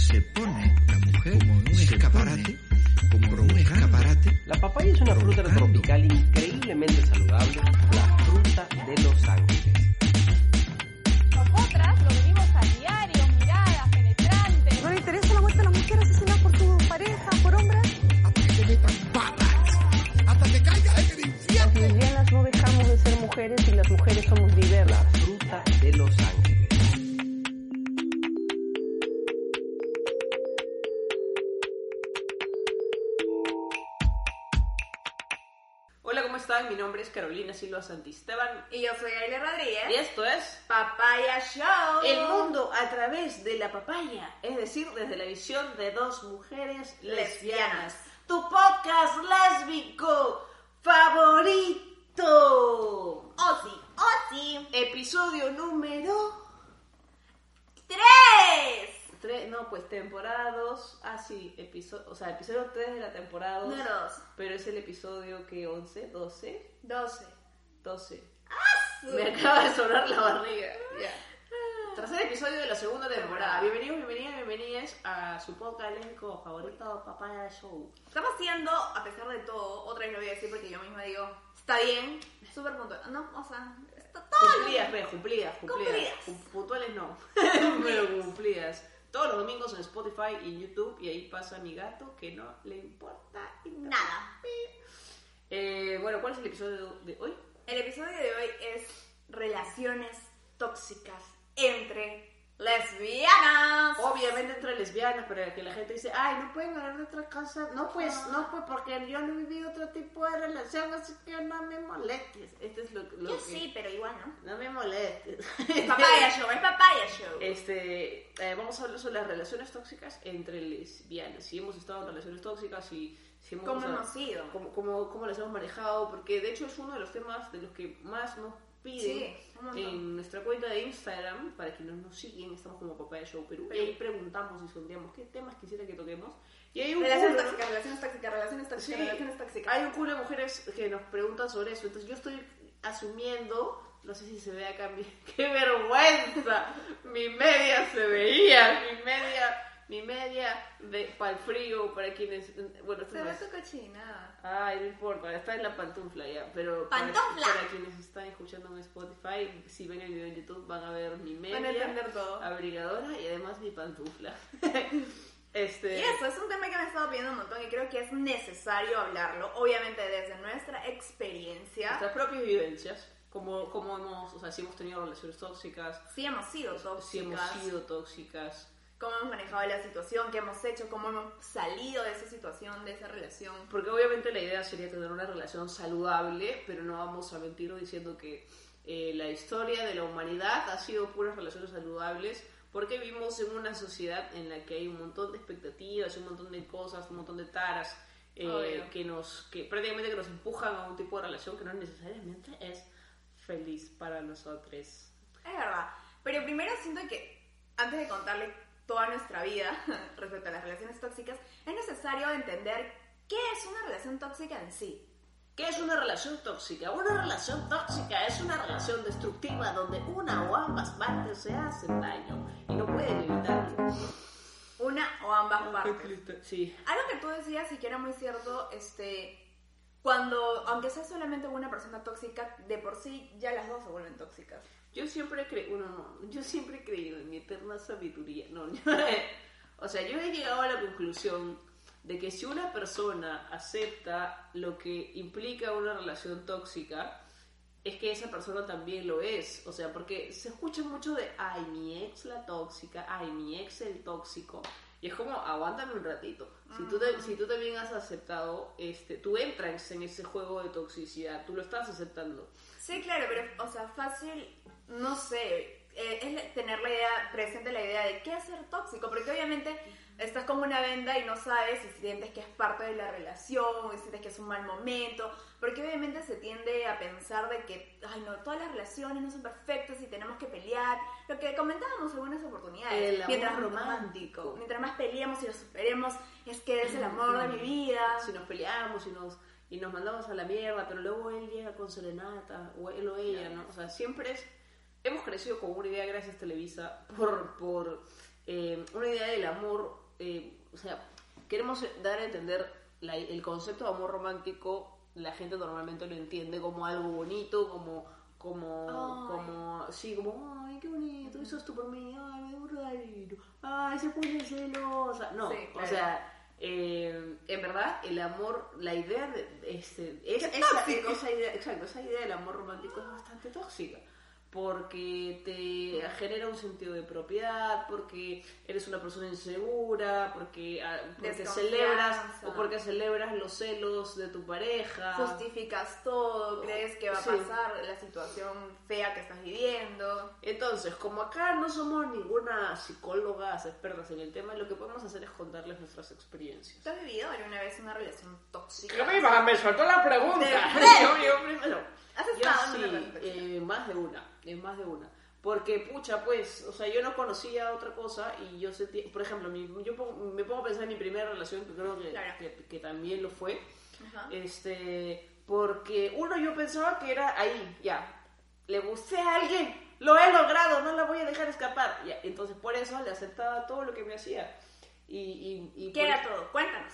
se pone la mujer como un escaparate, como un escaparate. La papaya es una fruta tropical increíblemente saludable, la fruta de los ángeles. Nosotras lo vivimos a diario, miradas penetrantes. ¿No le interesa la muerte a la mujer asesinada por su pareja, por hombres? hasta que te metan patas, hasta que caigas en el infierno. Las lesbianas no dejamos de ser mujeres y las mujeres somos Carolina Silva Santisteban Y yo soy Gaile Rodríguez. y esto es Papaya Show. El mundo a través de la papaya, es decir, desde la visión de dos mujeres lesbianas. Tu podcast lésbico favorito. Osi, Osi. Episodio número ¡Tres! 3, no, pues temporada 2. Ah, sí, episodio, o sea, episodio 3 de la temporada 2. No, dos. Pero es el episodio que 11, 12, Doce. 12. ¡Ah, Me acaba de sonar la barriga. Ya. Tercer episodio de la segunda temporada. Bienvenidos, bienvenidas, bienvenidas a su podcast lésbico favorito, Papaya Show. Estamos haciendo, a pesar de todo, otra vez lo voy a decir porque yo misma digo, está bien, súper puntual. No, o sea, está todo. Cumplidas, ve, cumplidas, cumplidas. Cumplidas. Cum- Puntuales no, pero cumplidas. Los domingos en Spotify y YouTube y ahí pasa mi gato que no le importa Nada. Eh, bueno, ¿cuál es el episodio de hoy? El episodio de hoy es relaciones tóxicas entre lesbianas. Obviamente entre lesbianas, pero que la gente dice, ay, no pueden hablar de otra cosa. No, pues, no, pues, porque yo no he vivido otro tipo de relación, así que no me molestes. Este es lo, lo Yo que... sí, pero igual no. No me molestes. Papaya Show, es Papaya Show. Este, eh, vamos a hablar sobre las relaciones tóxicas entre lesbianas. Si hemos estado en relaciones tóxicas y si hemos, ¿Cómo o sea, hemos sido? Cómo, cómo, cómo las hemos manejado, porque de hecho es uno de los temas de los que más nos piden Sí, en nuestra cuenta de Instagram, para quienes nos siguen, estamos como Papaya Show Perú, y ahí preguntamos y sondeamos qué temas quisiera que toquemos. Y hay un Relaciones culo- tóxicas, relaciones tóxicas, relaciones tóxicas, Sí, relaciones tóxicas. hay un culo de mujeres que nos preguntan sobre eso. Entonces yo estoy asumiendo, no sé si se ve acá, mi, qué vergüenza. mi media se veía, mi media, mi media de para el frío, para quienes, bueno, esto Se no ve es- tu cochinada. Ay, no importa, está en la pantufla ya, pero para, ¡Pantufla! para quienes están escuchando en Spotify, si ven el video en YouTube van a ver mi media, Van a entender todo. abrigadora y además mi pantufla. este, Y eso es un tema que me he estado pidiendo un montón y creo que es necesario hablarlo, obviamente desde nuestra experiencia. nuestras propias vivencias, como, como hemos, o sea, si hemos tenido relaciones tóxicas, Si hemos sido si tóxicas, hemos sido tóxicas, cómo hemos manejado la situación, qué hemos hecho, cómo hemos salido de esa situación, de esa relación. porque obviamente la idea sería tener una relación saludable, pero no vamos a mentir diciendo que eh, la historia de la humanidad ha sido puras relaciones saludables, porque vivimos en una sociedad en la que hay un montón de expectativas, un montón de cosas, un montón de taras. eh, que nos que prácticamente que nos empujan a un tipo de relación que no necesariamente es feliz para nosotros. Es verdad. Pero primero siento que antes de contarle toda nuestra vida respecto a las relaciones tóxicas, es necesario entender qué es una relación tóxica en sí. ¿Qué es una relación tóxica? Una relación tóxica es una relación destructiva donde una o ambas partes se hacen daño y no pueden evitarlo. Una o ambas partes. Sí. Algo que tú decías y que era muy cierto, este, cuando, aunque sea solamente una persona tóxica, de por sí ya las dos se vuelven tóxicas. Yo siempre creí, no, no, yo siempre he creído en mi eterna sabiduría. No, o sea, yo he llegado a la conclusión de que si una persona acepta lo que implica una relación tóxica, es que esa persona también lo es. O sea, porque se escucha mucho de, ay, mi ex la tóxica, ay, mi ex el tóxico. Y es como, aguántame un ratito. Si tú, te- si tú también has aceptado, este, tú entras en ese juego de toxicidad, tú lo estás aceptando. Sí, claro, pero, o sea, fácil, no sé, eh, es tener la idea, presente la idea de qué es ser tóxico, porque obviamente estás como una venda y no sabes si sientes que es parte de la relación, si sientes que es un mal momento, porque obviamente se tiende a pensar de que, ay no, todas las relaciones no son perfectas y tenemos que pelear, lo que comentábamos en algunas oportunidades, El mientras romántico. mientras más peleemos y lo superemos, es que es el amor de mi vida. si nos peleamos y nos, y nos mandamos a la mierda, pero luego él llega con serenata, o él o ella, ¿no? O sea, siempre es... Hemos crecido con una idea, gracias Televisa, por, por eh, una idea del amor, eh, o sea, queremos dar a entender la- el concepto de amor romántico, la gente normalmente lo entiende como algo bonito, como, como, Ay. como, sí, como, ay, qué bonito, eso es tú por mí, ay, me regalito, ay, se pone celosa. No, Sí, o sea, eh, en verdad, el amor, la idea de, este, es, esa idea, exacto, esa idea del amor romántico es bastante tóxica porque te genera un sentido de propiedad, porque eres una persona insegura, porque, ah, porque celebras o porque celebras los celos de tu pareja. Justificas todo, crees que va a Sí. pasar la situación fea que estás viviendo. Entonces, como acá no somos ninguna psicólogas expertas en el tema, lo que podemos hacer es contarles nuestras experiencias. ¿Tú has vivido alguna vez una relación tóxica? me soltó la pregunta. De yo, yo primero. ¿Has Yo estado en sí, una relación tóxica? eh, más de una, en más de una. Porque, pucha, pues, o sea, yo no conocía otra cosa y yo sentía, por ejemplo, mi- yo pongo- me pongo a pensar en mi primera relación, que creo que, Claro. que, que también lo fue, Ajá. este, porque uno yo pensaba que era ahí, ya, le gusté a alguien, lo he logrado, no la voy a dejar escapar, ya, entonces por eso le aceptaba todo lo que me hacía. Y, y, y ¿Qué por- era todo? Cuéntanos.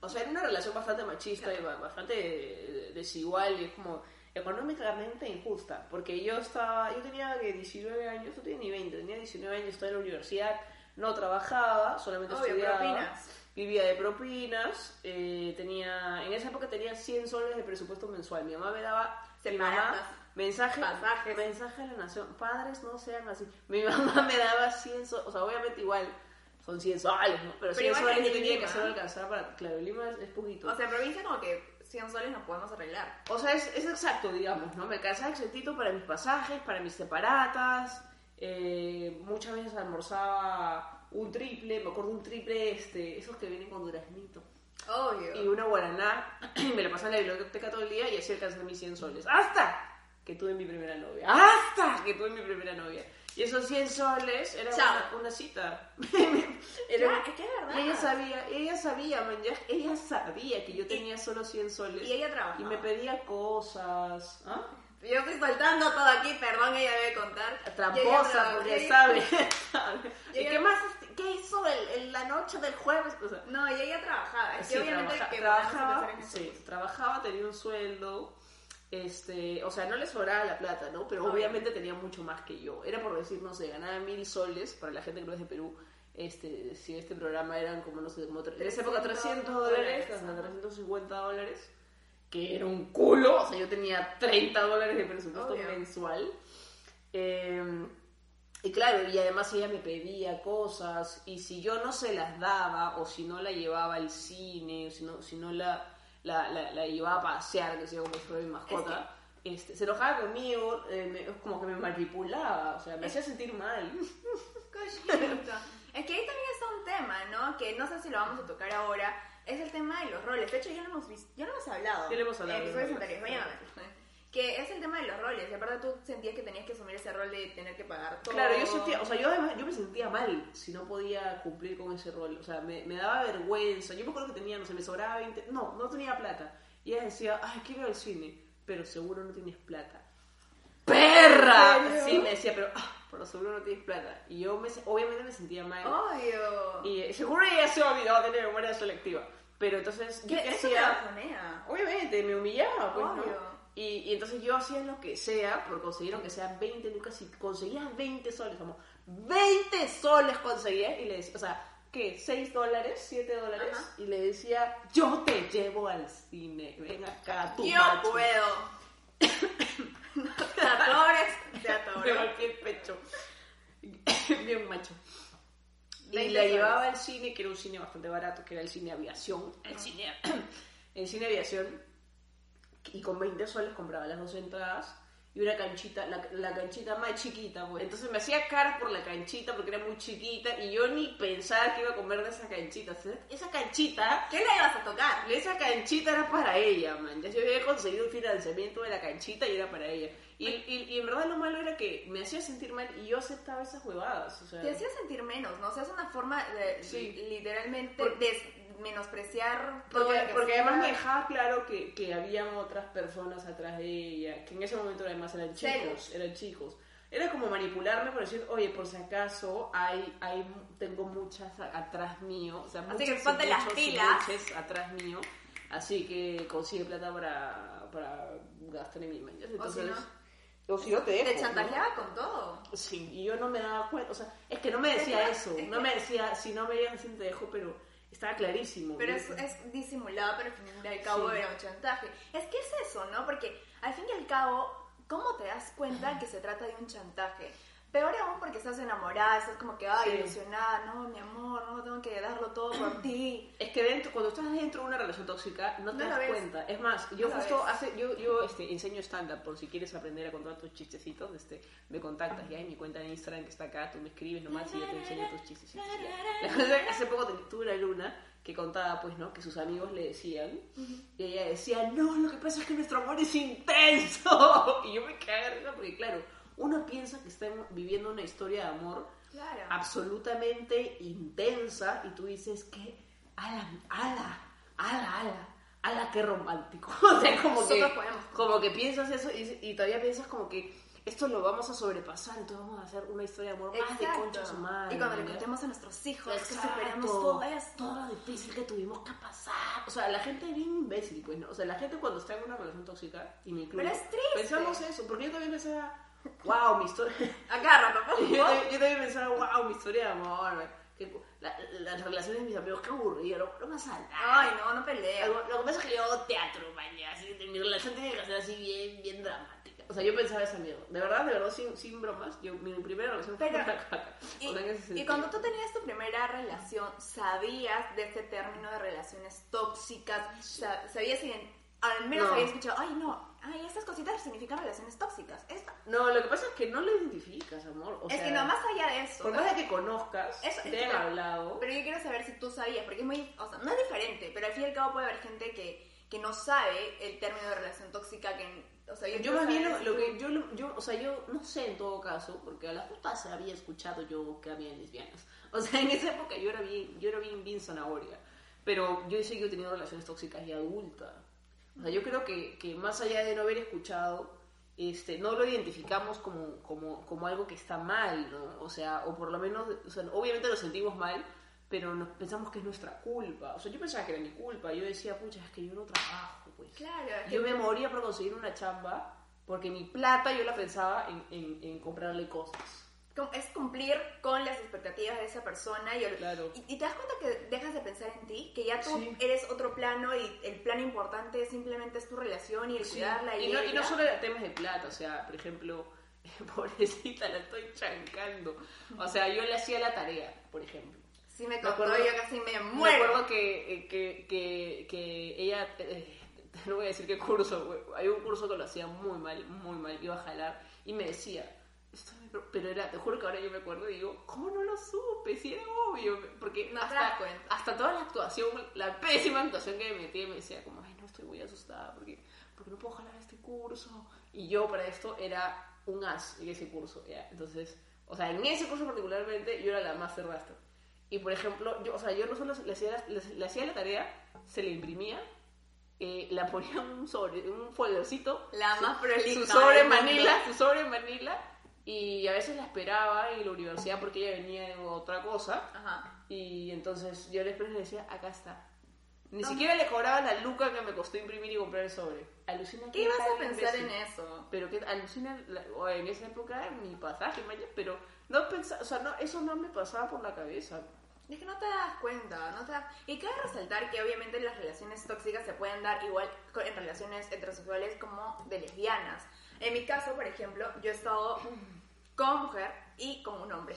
o sea, era una relación bastante machista y ba- bastante eh, desigual y es como económicamente injusta. Porque yo estaba, yo tenía que 19 años, no tenía ni 20, tenía 19 años, estaba en la universidad, no trabajaba, solamente Obvio, estudiaba. propinas. Vivía de propinas, eh, tenía, en esa época tenía 100 soles de presupuesto mensual. Mi mamá me daba, mi mamá, mensaje, pasajes. mensaje a la nación, padres no sean así. Mi mamá me daba 100 soles, o sea, obviamente igual son 100 soles, ¿no? Pero 100 igual soles que tenía que hacer alcanzar para, claro, Lima es, es poquito. O sea, provincia como que 100 soles no podemos arreglar. O sea, es, es exacto, digamos, ¿no? Me alcanzaba exentito para mis pasajes, para mis separatas. eh, muchas veces almorzaba un triple, me acuerdo un triple, este, esos que vienen con duraznito. Obvio. Y una guaraná. y me la pasaba en la biblioteca todo el día y así alcancé mis 100 soles. ¡Hasta! Que tuve mi primera novia. ¡Hasta! Que tuve mi primera novia. Y esos 100 soles era una, una cita. Era, es que es verdad. y ella sabía, ella sabía, man, ya- ella sabía que yo tenía solo 100 soles. y ella trabajaba. Y me pedía cosas. ¿Ah? Yo estoy soltando todo aquí, perdón, ella debe contar. Y ella Tramposa, porque y- sabe. Y ¿Y ella- qué más? ¿Qué hizo el, en la noche del jueves? O sea, No, y ella trabajaba. Sí, obviamente trabaja- que trabajaba, sí, trabajaba, tenía un sueldo. Este, o sea, no le sobraba la plata, ¿no? Pero obviamente tenía mucho más que yo. Era por decir, no sé, ganaba mil soles para la gente que no es de Perú. Este, si este programa eran como, no sé, como en esa época 300 dólares, hasta ajá. 350 dólares, que era un culo. O sea, yo tenía 30 dólares de presupuesto Obvio. mensual. Eh, y claro, y además ella me pedía cosas, y si yo no se las daba, o si no la llevaba al cine, o si no, si no la, la, la, la llevaba a pasear, que sea como si fuera mi mascota, este, se enojaba conmigo, eh, me- como que me manipulaba, o sea, me hacía sentir mal. Cochito. Es que ahí también está un tema, ¿no? Que no sé si lo vamos a tocar ahora. Es el tema de los roles. De hecho, ya lo hemos visto, ya lo hemos hablado. Ya lo hemos hablado, ya episodios anteriores. Que es el tema de los roles. Y aparte tú sentías que tenías que asumir ese rol de tener que pagar todo. Claro, yo sentía, o sea, yo además, yo me sentía mal si no podía cumplir con ese rol, o sea, me, me daba vergüenza, yo me acuerdo que tenía, no sé, me sobraba 20, no, no tenía plata, y ella decía, ay, quiero ir al cine, pero seguro no tienes plata. ¡Perra! Sí, me decía, pero, ah, pero seguro no tienes plata, y yo me, obviamente me sentía mal, Obvio. y eh, seguro ella se ha olvidado de tener memoria selectiva, pero entonces, ¿yo ¿Qué? qué Eso te. Obviamente, me humillaba, pues, ¿no? Y, y entonces yo hacía lo que sea por conseguir aunque sean 20 lucas y conseguías 20 soles, como 20 soles conseguía y le decía, o sea, ¿qué? ¿6 dólares? ¿7 dólares? Ajá. Y le decía, yo te llevo al cine, ven acá, tu Yo macho. puedo. te atores, te Me golpeé el pecho. Bien macho. Y 20 la llevaba al cine, que era un cine bastante barato, que era el cine aviación. El cine, el cine aviación. Y con 20 soles compraba las dos entradas y una canchita, la, la canchita más chiquita, pues. Entonces me hacía caras por la canchita porque era muy chiquita y yo ni pensaba que iba a comer de esa canchita. O sea, esa canchita ¿Qué le ibas a tocar? esa canchita era para ella, man. Ya yo había conseguido un financiamiento de la canchita y era para ella. Y, y, y en verdad lo malo era que me hacía sentir mal y yo aceptaba esas huevadas. O sea, Te hacía sentir menos, ¿no? O sea, es una forma de Sí. literalmente Por- des- menospreciar todo porque, porque además me dejaba claro que, que habían otras personas atrás de ella, que en ese momento además eran chicos, eran chicos. era como manipularme por decir, oye, por si acaso hay, hay, tengo muchas atrás mío, o sea, Así que ponte las muchos y pilas. atrás mío, así que consigue plata para, para gastar en mi mañana. Entonces, no. o si no te dejo. Te ¿no? chantajeaba con todo. Sí, y yo no me daba cuenta, o sea, es que no me decía eso, es no me decía, si no me así te dejo, pero estaba clarísimo. Pero es, es disimulado, pero al fin y al cabo Sí. era un chantaje. Es que es eso, ¿no? Porque al fin y al cabo, ¿cómo te das cuenta que se trata de un chantaje? Peor aún porque estás enamorada, estás como que, ay, Sí. ilusionada, no, mi amor, no, tengo que darlo todo por ti. Es que dentro, cuando estás dentro de una relación tóxica, no te No das cuenta. Es más, yo No justo hace, yo, yo este, enseño stand-up por si quieres aprender a contar tus chistecitos, este, me contactas ya en mi cuenta de Instagram que está acá, tú me escribes nomás y yo te enseño tus chistecitos. ya. Hace poco tuve una luna que contaba, pues, ¿no? Que sus amigos le decían, y ella decía, no, lo que pasa es que nuestro amor es intenso. Y yo me cagué porque, claro, uno piensa que está viviendo una historia de amor Claro. absolutamente intensa y tú dices que ala, ala, ala, ala, ala, qué romántico. o sea, como que, podemos. como que piensas eso y, y todavía piensas como que esto lo vamos a sobrepasar, entonces vamos a hacer una historia de amor más de concha su madre. y cuando le contemos a nuestros hijos que Exacto. superamos todo esto. Todo lo difícil que tuvimos que pasar. O sea, la gente es bien imbécil, pues, ¿no? O sea, la gente cuando está en una relación tóxica, y me incluyo, Pero es triste. pensamos eso, porque yo también pensaba, wow, mi historia... Agarra, yo, ¿no? también- yo también pensaba, wow, mi historia de amor, que la- las relaciones de mis amigos, qué aburrido, no, no pasa nada. Ay, no, no pelees. Lo, lo que pasa es que yo hago teatro, mañana, así, mi relación tiene que ser así bien, bien dramática. O sea, yo pensaba eso, amigo. De verdad, de verdad, sin, sin bromas, yo, mi primera relación fue Pero- una caca. Y, O sea, y cuando tú tenías tu primera relación, ¿sabías de este término de relaciones tóxicas? Sa- ¿Sabías al menos No. habías escuchado, ay no, ay, estas cositas significan relaciones tóxicas? No, lo que pasa es que no lo identificas, amor. O es sea, que no, más allá de eso. Por más de que conozcas, Eso- te han hablado. Pero yo quiero saber si tú sabías, porque es muy, o sea, no es diferente, pero al fin y al cabo puede haber gente que, que no sabe el término de relación tóxica, que, o sea, yo, Yo más bien lo, lo que yo, yo, o sea, yo no sé en todo caso, porque a las justas había escuchado yo que había lesbianas. O sea, en esa época yo era bien, yo era bien, bien zanahoria. Pero yo he seguido teniendo relaciones tóxicas y adulta. O sea, yo creo que, que más allá de no haber escuchado, este, no lo identificamos como, como, como algo que está mal, ¿no? O sea, o por lo menos, o sea, obviamente lo sentimos mal, pero nos pensamos que es nuestra culpa. O sea, yo pensaba que era mi culpa. Yo decía, pucha, es que yo no trabajo, pues. Claro, es que- Yo me moría por conseguir una chamba porque mi plata yo la pensaba en, en, en comprarle cosas. Es cumplir con las expectativas de esa persona y, Claro. y, y te das cuenta que dejas de pensar en ti, que ya tú Sí. eres otro plano y el plano importante simplemente es tu relación y el cuidarla y, y, no, no solo era temas de plata, o sea, por ejemplo, pobrecita, la estoy chancando. O sea, yo le hacía la tarea, por ejemplo. Sí me Me contó, acuerdo- yo casi me Me muero. acuerdo que, eh, que, que, que ella, eh, no voy a decir qué curso, hay un curso que lo hacía muy mal, muy mal, iba a jalar y me decía, "Esto es mi pro-", pero era, te juro que ahora yo me acuerdo y digo, ¿cómo no lo supe? Si era obvio, porque No hasta, hasta toda la actuación, la pésima actuación que me metí, me decía como, ay, no, estoy muy asustada porque, porque no puedo jalar este curso. Y yo para esto era un as en ese curso, ¿ya? Entonces, o sea, en ese curso particularmente yo era la más cerrastra. Y por ejemplo, yo, o sea, yo no solo le hacía, le, le hacía la tarea, se le imprimía, eh, la ponía en un sobre, un foldercito, La más prolija su sobre. Manila, su sobre Manila, y a veces la esperaba en la universidad porque ella venía de otra cosa, Ajá. y entonces yo después le decía, acá está. Ni siquiera le cobraba la luca que me costó imprimir y comprar el sobre. Alucina ¿Qué ibas a pensar imbécil. en eso? Pero que alucina, la- en esa época mi pasaje, pero no pensaba, o sea, no, eso no me pasaba por la cabeza. Es que no te das cuenta, no te das... Y cabe resaltar que obviamente las relaciones tóxicas se pueden dar igual en relaciones heterosexuales como de lesbianas. En mi caso, por ejemplo, yo he estado como mujer y como un hombre.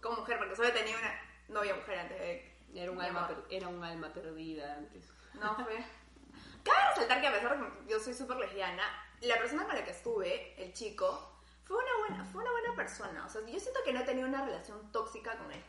Como mujer, porque solo tenido una novia mujer antes de... Era un alma, per- era un alma perdida antes. No fue. Cabe resaltar que a pesar de que yo soy súper lesbiana, la persona con la que estuve, el chico, fue una buena, fue una buena persona. O sea, yo siento que no he tenido una relación tóxica con él.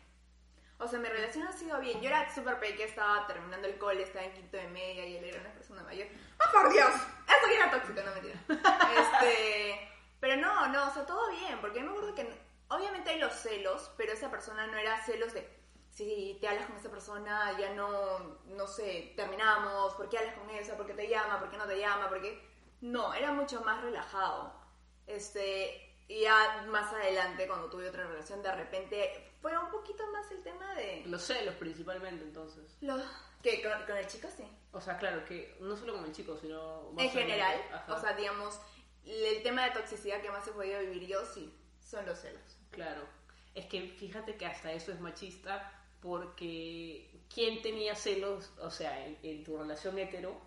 O sea, mi relación ha sido bien. Yo era súper pequeña, estaba terminando el cole, estaba en quinto de media y él era una persona mayor. ¡Ah, por Dios! Eso ya era tóxico, no mentira. Este, pero no, no, o sea, todo bien. Porque yo me acuerdo que obviamente hay los celos, pero esa persona no era celos de si te hablas con esa persona, ya no, no sé, terminamos, ¿por qué hablas con esa? ¿Por qué te llama? ¿Por qué no te llama? ¿Por qué? No, era mucho más relajado. Este, y ya más adelante, cuando tuve otra relación, de repente fue un poquito más el tema de... Los celos principalmente, entonces. Lo, que con, con el chico sí. O sea, claro, que no solo con el chico, sino... más En general, o sea, digamos, el tema de toxicidad que más he podido vivir yo, sí, son los celos. Claro. Es que fíjate que hasta eso es machista porque ¿quién tenía celos? O sea, en, en tu relación hetero,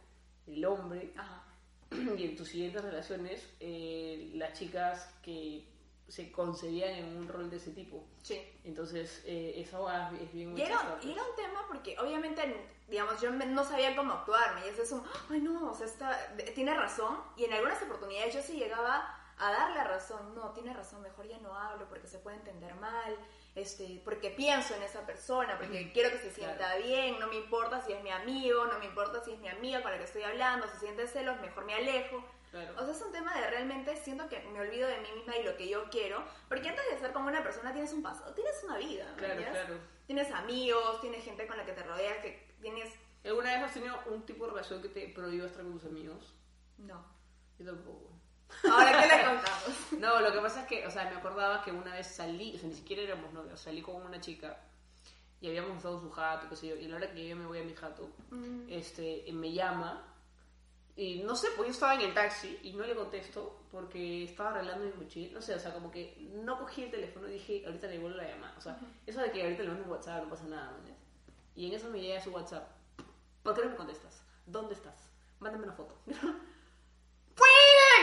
el hombre, Ajá. y en tus siguientes relaciones, eh, las chicas que se concebían en un rol de ese tipo. Sí. Entonces, eh, hueá es bien Y era, y pues. era un tema porque obviamente, digamos, yo no sabía cómo actuarme. Y eso es un, ay no, o sea, está, tiene razón. Y en algunas oportunidades yo sí llegaba a darle razón. No, tiene razón, mejor ya no hablo porque se puede entender mal. Este, porque pienso en esa persona, porque quiero que se sienta Claro. bien, no me importa si es mi amigo, no me importa si es mi amiga con la que estoy hablando, si siente celos, mejor me alejo. Claro. O sea, es un tema de realmente siento que me olvido de mí misma y lo que yo quiero, porque antes de ser como una persona tienes un pasado, tienes una vida. claro. Tienes amigos, tienes gente con la que te rodeas, que tienes... ¿Alguna vez has tenido un tipo de relación que te prohíba estar con tus amigos? No. Yo tampoco. Ahora, ¿qué le contamos? No, lo que pasa es que, o sea, me acordaba que una vez salí, o sea, ni siquiera éramos novios, salí con una chica y habíamos usado su jato, qué sé yo, y a la hora que yo me voy a mi jato, Mm. este, me llama y no sé, pues yo estaba en el taxi y no le contesto porque estaba arreglando mi mochila, no sé, o sea, como que no cogí el teléfono y dije, ahorita le vuelvo la llamada, o sea, eso de que ahorita le mando un WhatsApp no pasa nada, ¿no? Y en eso me llega su WhatsApp, ¿por qué no me contestas? ¿Dónde estás? Mándame una foto. ¡Fuera!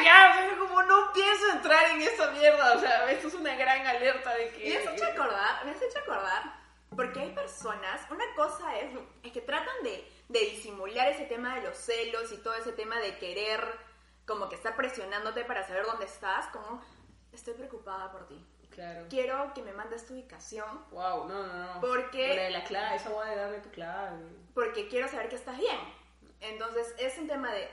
Ya, como no pienso entrar en esa mierda, o sea, esto es una gran alerta de que... Me has hecho acordar, me has hecho acordar, porque hay personas, una cosa es, es que tratan de, de disimular ese tema de los celos y todo ese tema de querer como que estar presionándote para saber dónde estás, como estoy preocupada por ti. Claro. Quiero que me mandes tu ubicación Wow, no, no, no. Porque- La de la clave, esa voy de darle tu clave. porque quiero saber que estás bien. Entonces, es un tema de.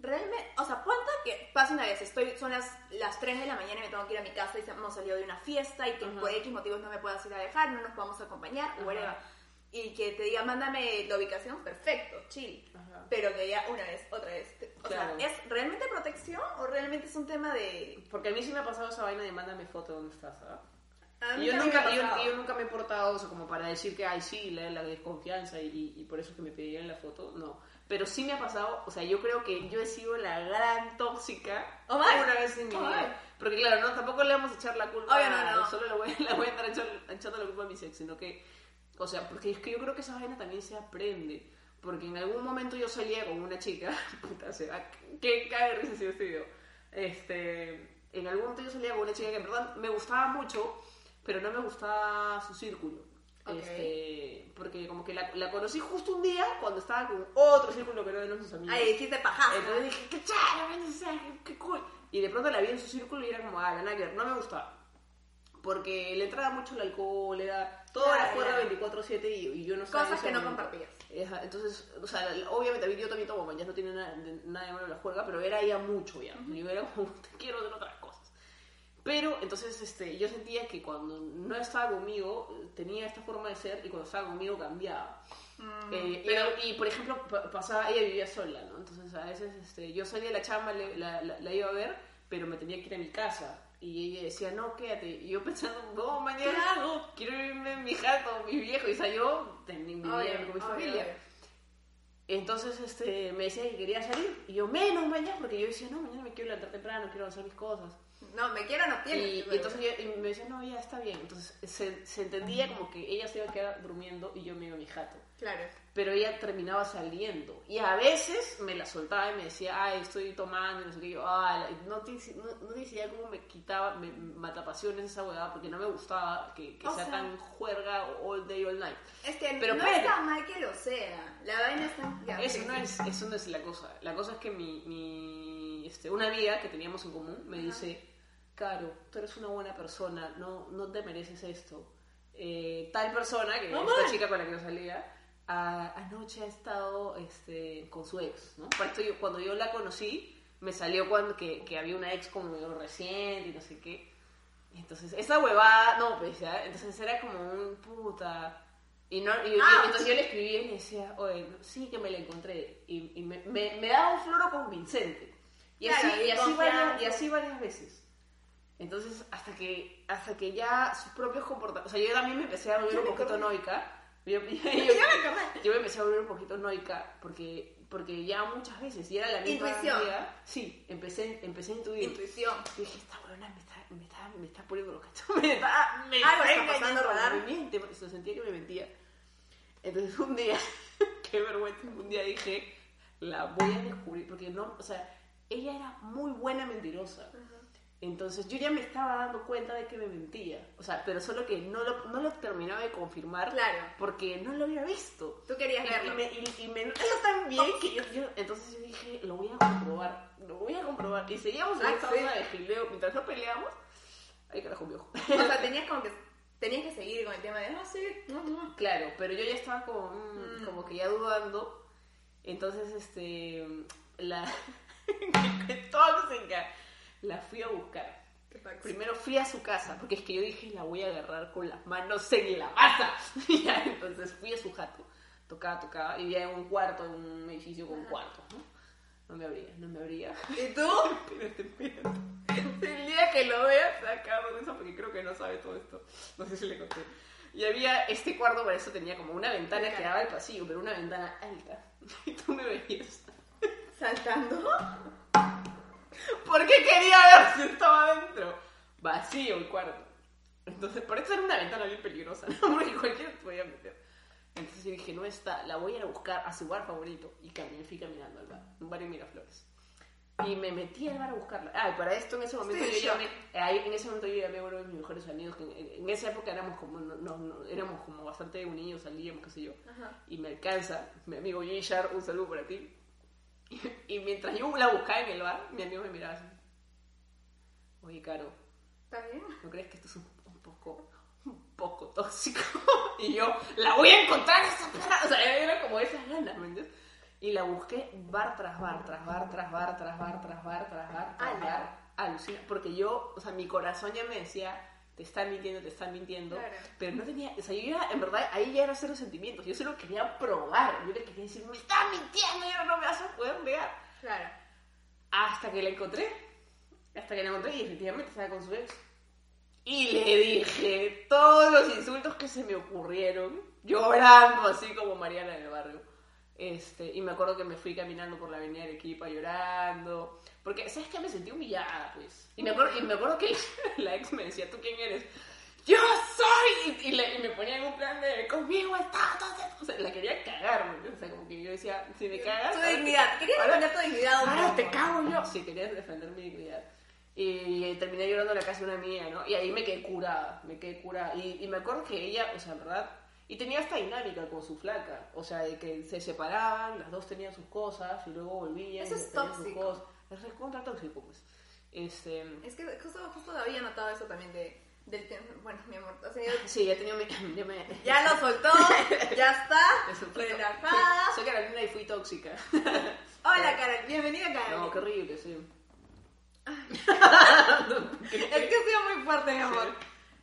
Realmente, o sea, ponte que pasa una vez, estoy, son las, las 3 de la mañana y me tengo que ir a mi casa y hemos salido de una fiesta y que por X motivos no me puedas ir a dejar, no nos podamos acompañar, Ajá. whatever. Y que te diga, mándame la ubicación, perfecto, chill. Ajá. Pero que ya una vez, otra vez. O Claro. sea, ¿es realmente protección o realmente es un tema de. Porque a mí sí me ha pasado esa vaina de mándame foto de dónde estás, ¿ah? A mí Y yo, nunca, yo, yo nunca me he portado o sea, como para decir que, ay, sí, la, la desconfianza y, y por eso es que me pedían la foto, no. Pero sí me ha pasado, o sea, yo creo que yo he sido la gran tóxica Oh, una vez en mi Oh, vida. Porque claro, no, tampoco le vamos a echar la culpa Obvio, no, no. solo le voy, le voy a estar echando, echando la culpa a mi ex, sino que, o sea, porque es que yo creo que esa vaina también se aprende. Porque en algún momento yo salía con una chica, puta, o sea, que cae risa si este. Este, en algún momento yo salía con una chica que en verdad me gustaba mucho, pero no me gustaba su círculo. Ok. Este, porque como que la, la conocí justo un día cuando estaba con otro círculo que no eran sus amigos. Ay, dijiste pajazo. Entonces dije, qué chévere, qué, qué cool. Y de pronto la vi en su círculo y era como, ah, la ver, no me gustaba. Porque le entraba mucho el alcohol, era todo Claro, era fuera claro. 24-7 y, y yo no sabía. Cosas que no momento. compartías. Entonces, o sea, obviamente a mí yo también tomo, ya no tiene nada de, nada de malo la juerga, pero era ella mucho ya. Yo era como, te quiero hacer otras cosas. Pero entonces este, yo sentía que cuando no estaba conmigo tenía esta forma de ser y cuando estaba conmigo cambiaba. Mm, Eh, y- y, por ejemplo, pa- pasaba, ella vivía sola, ¿no? Entonces a veces este, yo salía de la chamba, la, la- la iba a ver, pero me tenía que ir a mi casa. Y ella decía, no, quédate. Y yo pensando, no, mañana ¿Qué hago? quiero irme en mi jato, mi viejo. Y o sea, yo tenía, vivía Obvio, con mi familia. Entonces este, me decía que quería salir. Y yo, menos mañana, porque yo decía, no, mañana me quiero levantar temprano, quiero hacer mis cosas. No, me quiero no tiene. y entonces ella- y me decía, no, ya está bien. Entonces se, se entendía como que ella se iba a quedar durmiendo y yo me iba a mi jato. Claro. Pero ella terminaba saliendo. Y a veces me la soltaba y me decía, ay, estoy tomando, y no sé qué. Yo, ah, la- no te, no, no te decía cómo me quitaba, me matapasiones esa huevada, porque no me gustaba que, que sea, sea- tan juerga all day, all night. Es que Pero no está mal que lo sea. La vaina está. ya, Eso no, es, eso no es la cosa. La cosa es que mi, mi, este, una amiga que teníamos en común me dice, Caro, tú eres una buena persona, no, no te mereces esto. Eh, tal persona, que esta chica con la que yo salía, anoche ha estado este, con su ex. ¿no? Para esto yo, cuando yo la conocí, me salió cuando que, que había una ex como medio reciente y no sé qué. Y Entonces, esa huevada, no, pues ya, entonces era como un puta. Y, no, y, y Ah. entonces yo le escribí y le decía, oye, sí que me la encontré. Y, y me, me, me daba un floro convincente. Y Claro, así, y, y así varias, y así varias veces. Entonces, hasta que, hasta que ya sus propios comportamientos... O sea, yo también me empecé a volver un poquito noica. Yo, yo- yo- yo me empecé a volver un poquito noica porque, porque ya muchas veces, y era la misma Intuición. idea, sí, empecé, empecé a intuir. Intuición. Y dije, esta huevona me está, me está, me está poniendo loca. Me está, me Algo está pasando, radar. Me miente, porque se sentía que me mentía. Entonces un día, qué vergüenza, un día dije, la voy a descubrir, porque no, o sea, ella era muy buena mentirosa. Entonces yo ya me estaba dando cuenta de que me mentía. O sea, pero solo que no lo, no lo terminaba de confirmar Claro. porque no lo había visto. Tú querías Y, y me, y, y me tan bien que yo, yo- entonces yo dije, lo voy a comprobar, lo voy a comprobar. Y seguíamos en Ah, esta sí. onda de gileo, mientras no peleamos, ay carajo viejo. O sea, tenías como que tenías que seguir con el tema de, ah, sí, no, no. Claro, pero yo ya estaba como, mm, como que ya dudando. Entonces, este, la tóxica, la fui a buscar. Primero fui a su casa, porque es que yo dije, la voy a agarrar con las manos en la masa. Y ya, entonces fui a su jato. Tocaba, tocaba, y vivía en un cuarto, en un edificio con cuartos, ¿no? No me abría, no me abría. ¿Y tú? Espérate, espérate. El día que lo veas, de eso porque creo que no sabe todo esto. No sé si le conté. Y había este cuarto, para eso tenía como una ventana que daba al pasillo, pero una ventana alta. Y tú me veías. ¿Saltando? Porque quería ver si estaba adentro. Vacío el cuarto. Entonces, por eso era una ventana bien peligrosa, ¿no? Porque cualquiera podía meter. Entonces yo dije, no está, la voy a ir a buscar a su bar favorito. Y caminé, fui caminando al bar, un bar en Miraflores. Y me metí al bar a buscarla. Ah, y para esto en ese momento Sí, yo llamé, ahí, en ese momento yo llamé a uno de mis mejores amigos, que en, en esa época éramos como, no, no- no- éramos como bastante unidos, salíamos, qué sé yo. Ajá. Y me alcanza, mi amigo Yishar, un saludo para ti. Y, y mientras yo la buscaba en el bar, mi amigo me miraba así. Oye, Caro, ¿Está bien? ¿no crees que esto es un, un poco un poco tóxico? y yo, la voy a encontrar esa perra. O sea, era como esas ganas, ¿me entiendes? Y la busqué bar tras bar, tras bar, tras bar, tras bar, tras bar, tras bar, tras bar. Alucina, porque yo, o sea, mi corazón ya me decía, te están mintiendo, te están mintiendo. Claro. Pero no tenía, o sea, yo ya, en verdad, ahí ya era cero sentimientos. Yo solo quería probar. Yo le quería decir, me estás mintiendo, ya no me vas a poder negar. Claro. Hasta que la encontré. Hasta que la encontré y efectivamente estaba con su ex. Y le dije todos los insultos que se me ocurrieron, llorando así como Mariana del barrio. Este, y me acuerdo que me fui caminando por la avenida Arequipa llorando. Porque, ¿sabes qué? Me sentí humillada, pues. Y me acuerdo, y me acuerdo que la ex me decía, ¿tú quién eres? ¡Yo soy! Y, y le- y me ponía en un plan de, conmigo está, entonces, o sea, la quería cagar, ¿me entiendes? O sea, como que yo decía, si me cagas... Tu dignidad. Querías defender tu dignidad Ahora te cago yo. Sí, quería defender mi dignidad. Y, eh, terminé llorando en la casa de una amiga, ¿no? Y ahí me quedé curada, me quedé curada. Y, y me acuerdo que ella, o sea, en verdad, y tenía esta dinámica con su flaca, o sea, de que se separaban, las dos tenían sus cosas y luego volvían. Eso y es sus tóxico. cosas. Es recontra tóxico, pues. Este, Es que justo, justo había notado eso también de, del tema. Bueno, mi amor, o sea, yo- sí, ya tenía mi... Ya, me, ya lo soltó, ya está, relajada. Soy Carolina y fui tóxica. Hola, Carol, bienvenida, Carol. No, qué horrible, sí. Es que ha sido muy fuerte, mi amor.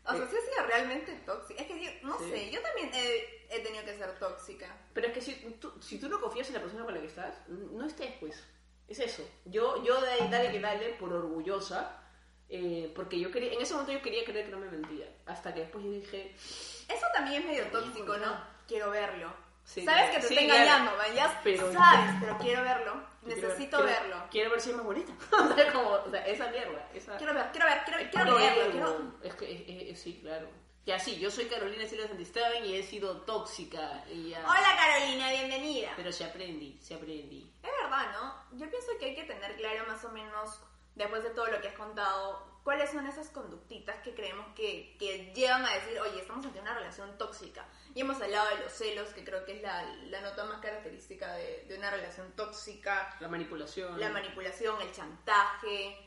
O sea, Sí. sí ha sido realmente tóxica. Es que yo, no Sí. sé, yo también he, he tenido que ser tóxica. Pero es que si tú, si tú no confías en la persona con la que estás, no estés, pues. Es eso. Yo, yo de ahí, dale que dale, por orgullosa, eh, porque yo quería, en ese momento yo quería creer que no me mentía. Hasta que después yo dije, Eso también es medio tóxico, ¿no? Quiero verlo. Sí, Sabes que te sí, está claro. engañando, ¿vayas? Pero- Sabes, pero quiero verlo. Necesito quiero- verlo. Quiero ver si es más bonita. o sea, como, o sea, esa mierda. Esa, Quiero ver, quiero ver, quiero, quiero ego. Quiero... Es que, es- es- sí, claro. Ya sí, yo soy Carolina Silva Santisteban y he sido tóxica. Y ya, Hola, Carolina, bienvenida. Pero se aprendí, se aprendí. Es verdad, ¿no? Yo pienso que hay que tener claro más o menos, después de todo lo que has contado, cuáles son esas conductitas que creemos que, que llevan a decir, oye, estamos ante una relación tóxica. Y hemos hablado de los celos, que creo que es la, la nota más característica de, de una relación tóxica, La manipulación. la manipulación, el chantaje,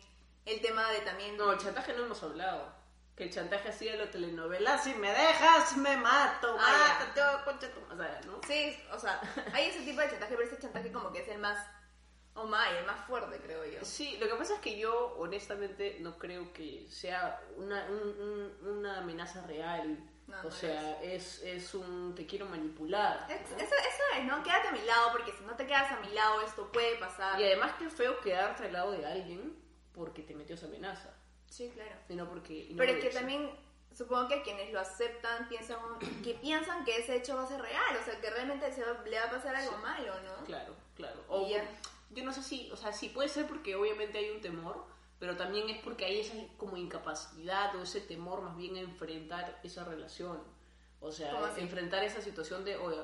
el tema de también... No, el chantaje no hemos hablado. Que el chantaje hacía la telenovela, si me dejas, me mato, Ah, mátate, oh, concha tu-". O sea, ¿no? Sí, o sea, hay ese tipo de chantaje, pero ese chantaje como que es el más... Oh my, el más fuerte, creo yo. Sí, lo que pasa es que yo honestamente no creo que sea una, un- un- una amenaza real. No, o no sea, es, es un te quiero manipular. Es- ¿no? eso, eso es, ¿no? Quédate a mi lado, porque si no te quedas a mi lado, esto puede pasar. Y además que feo quedarte al lado de alguien porque te metió esa amenaza. Sí, claro. Y no porque... y Pero es que sí. también supongo que quienes lo aceptan piensan que piensan que ese hecho va a ser real, o sea, que realmente se va- le va a pasar algo malo, ¿no? Claro, claro. O. yo no sé si, o sea, sí puede ser porque obviamente hay un temor, pero también es porque hay esa como incapacidad o ese temor más bien a enfrentar esa relación. O sea, ¿Cómo enfrentar esa situación de, oye,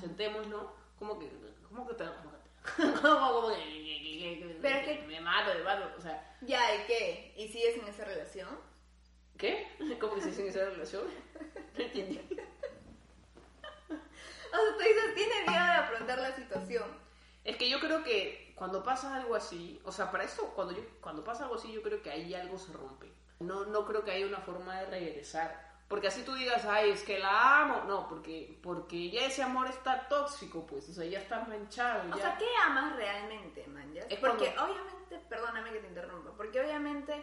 sentémonos, como que, como que te, como que te- como, como que, que- que- que- Pero es que que- me mato, me mato, o sea, Ya, ¿y qué? ¿Y sigues en esa relación? ¿qué? ¿Cómo que dice en esa relación? No entendí. O sea, tú dices, tienes miedo de afrontar la situación. Es que yo creo que cuando pasa algo así, o sea, para eso, cuando, yo, cuando pasa algo así, yo creo que ahí algo se rompe. No, no creo que haya una forma de regresar. Porque así tú digas, ay, es que la amo. No, porque, porque ya ese amor está tóxico, pues, o sea, ya está manchado. O ya. sea, ¿qué amas realmente, man? ¿Ya? Es Porque cuando- obviamente, perdóname que te interrumpa, porque obviamente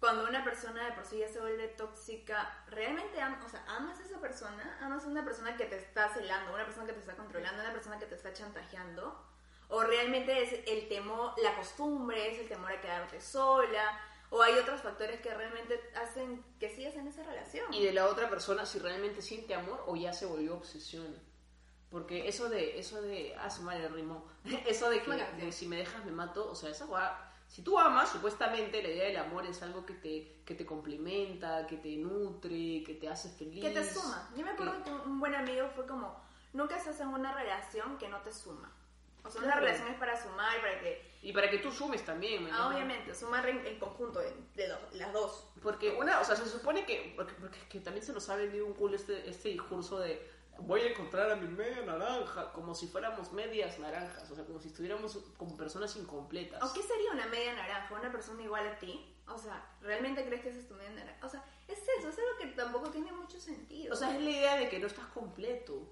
cuando una persona de por sí ya se vuelve tóxica, ¿realmente am- o sea, amas a esa persona? ¿Amas a una persona que te está celando, una persona que te está controlando, una persona que te está chantajeando? ¿O realmente es el temor, la costumbre, es el temor a quedarte sola? ¿O hay otros factores que realmente hacen que sigas en esa relación? Y de la otra persona, si realmente siente amor o ya se volvió obsesión. Porque eso de, eso de, ah, su madre rimó. Eso de que Bueno, sí. de si me dejas me mato, o sea, esa. Si tú amas, supuestamente la idea del amor es algo que te, que te complementa, que te nutre, que te hace feliz. que te suma. Yo me acuerdo que- que un buen amigo fue como, nunca estás en una relación que no te suma. O sea, una Claro. relación es para sumar, para que, Y para que tú sumes también, ¿me ah, obviamente, sumar en, en conjunto de, de los- las dos. Porque una, o sea, se supone que, porque, porque es que también se nos ha vendido un culo este, este discurso de voy a encontrar a mi media naranja, como si fuéramos medias naranjas, o sea, como si estuviéramos como personas incompletas. ¿O qué sería una media naranja? ¿Una persona igual a ti? O sea, ¿realmente crees que esa es tu media naranja? O sea, es eso, es algo que tampoco tiene mucho sentido. O sea, es la idea de que no estás completo.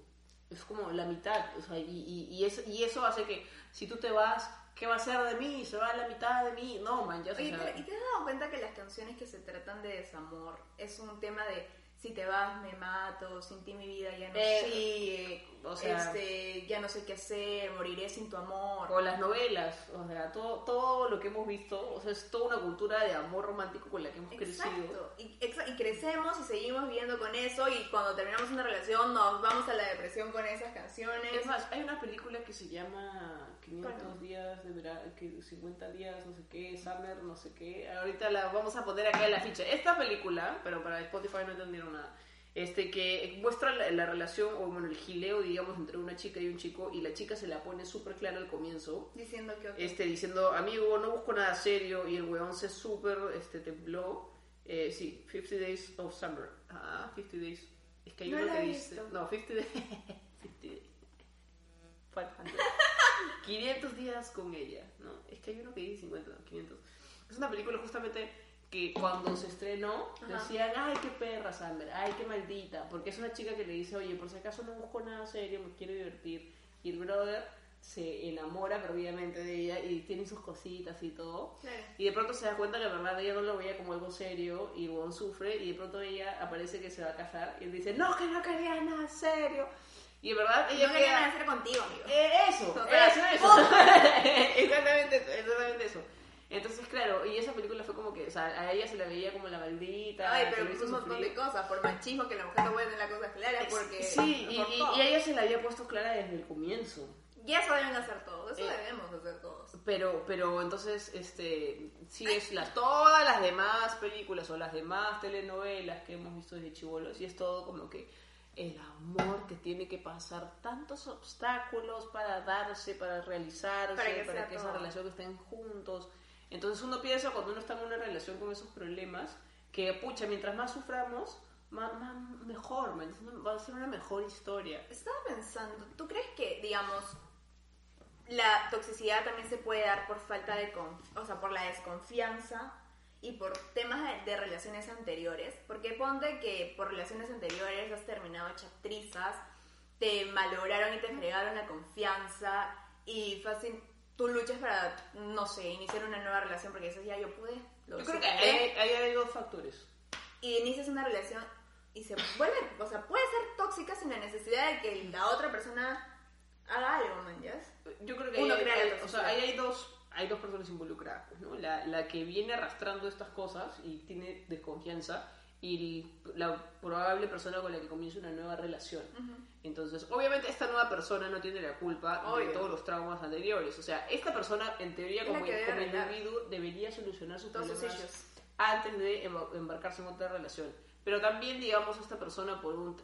Es como la mitad. O sea, y, y, y, es- y eso hace que si tú te vas, ¿qué va a ser de mí? Se va la mitad de mí. No, man, ya se pero, ¿y te has dado cuenta que las canciones que se tratan de desamor es un tema de si te vas me mato, sin ti mi vida ya no Eh, sigue, o sea- este, ya no sé qué hacer, moriré sin tu amor? O las novelas, o sea, todo, todo lo que hemos visto, o sea, es toda una cultura de amor romántico con la que hemos crecido. Y, y crecemos y seguimos viviendo con eso y cuando terminamos una relación nos vamos a la depresión con esas canciones. Es más, hay una película que se llama 500 ¿Cuál? días de verano, que 50 días, no sé qué, Summer, no sé qué. Ahorita la vamos a poner acá en la ficha. Esta película, pero para Spotify no entendieron nada. Este que muestra la, la relación, o bueno, el gileo, digamos, entre una chica y un chico, y la chica se la pone súper clara al comienzo, Diciendo que... ok. este, diciendo, amigo, no busco nada serio, y el weón se súper este, tembló. Eh, sí, 50 Days of Summer. Ah, 50 Days. Es que hay No uno la que he dice. visto. No, 50 Days. 50 Days. 500. 500 días con ella, ¿no? Es que hay uno que dice 50, no, 500. Es una película justamente que cuando se estrenó Ajá. decían, ay, qué perra Summer, ay, qué maldita, porque es una chica que le dice, oye, por si acaso no busco nada serio, me quiero divertir. Y el brother se enamora, pero obviamente de ella, y tiene sus cositas y todo. Claro. Y de pronto se da cuenta que en verdad ella no lo veía como algo serio y Won sufre y de pronto ella aparece que se va a casar y él dice, no, que no quería nada serio. Y en verdad ella no queda- hacer contigo, amigo. eh, eso, sea, eso, eso. exactamente, exactamente eso. Entonces, claro, y esa película fue como que, o sea, a ella se la veía como la maldita. Ay, pero hizo un montón de cosas, por machismo, que la mujer no puede tener las cosas claras, porque... Sí, y, y, y ella se la había puesto clara desde el comienzo. Y eso deben hacer todos, eso Eh, debemos hacer todos. Pero, pero entonces, este, si es las, todas las demás películas o las demás telenovelas que hemos visto desde chivolos, y es todo como que el amor que tiene que pasar tantos obstáculos para darse, para realizarse, Para para que esa relación estén juntos. Entonces uno piensa cuando uno está en una relación con esos problemas, que pucha, mientras más suframos, más, más- mejor, va a ser una mejor historia. Estaba pensando, ¿tú crees que, digamos, la toxicidad también se puede dar por falta de, o sea, por la desconfianza y por temas de, de relaciones anteriores? Porque ponte que por relaciones anteriores has terminado hecha trizas, te malograron y te fregaron la confianza y fácil tú luchas para, no sé, iniciar una nueva relación porque dices, ya yo pude. lo Yo creo que superé". hay, hay, hay dos factores. y inicias una relación y se vuelve, o sea, puede ser tóxica sin la necesidad de que la otra persona haga algo, man, ¿ya? Yo creo que Uno ahí, crea hay- o sea, ahí hay dos, hay dos personas involucradas, ¿no? La, la que viene arrastrando estas cosas y tiene desconfianza y la probable persona con la que comienza una nueva relación. Entonces, obviamente esta nueva persona no tiene la culpa de Obvio. todos los traumas anteriores. O sea, esta persona en teoría como, debe como individuo debería solucionar sus Todos problemas issues. antes de emba- embarcarse en otra relación. Pero también, digamos, esta persona por un,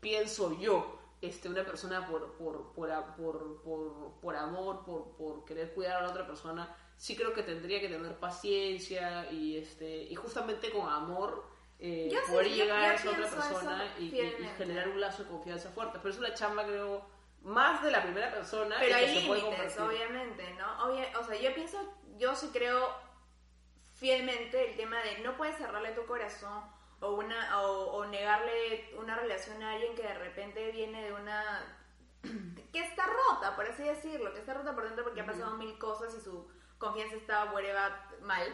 pienso yo, este, una persona por, por, por, por, por, por amor, por, por querer cuidar a la otra persona, sí creo que tendría que tener paciencia y, este, y justamente con amor eh, sí, poder yo- llegar yo a esa otra persona y, y- y fielmente. generar un lazo de confianza fuerte. Pero es una chamba, creo, más de la primera persona Pero hay límites, obviamente, ¿no? Obvia- o sea, yo pienso, yo sí creo fielmente el tema de no puedes cerrarle tu corazón o una o, o negarle una relación a alguien que de repente viene de una que está rota, por así decirlo, que está rota por dentro porque ha pasado mil cosas y su confianza está whatever, mal.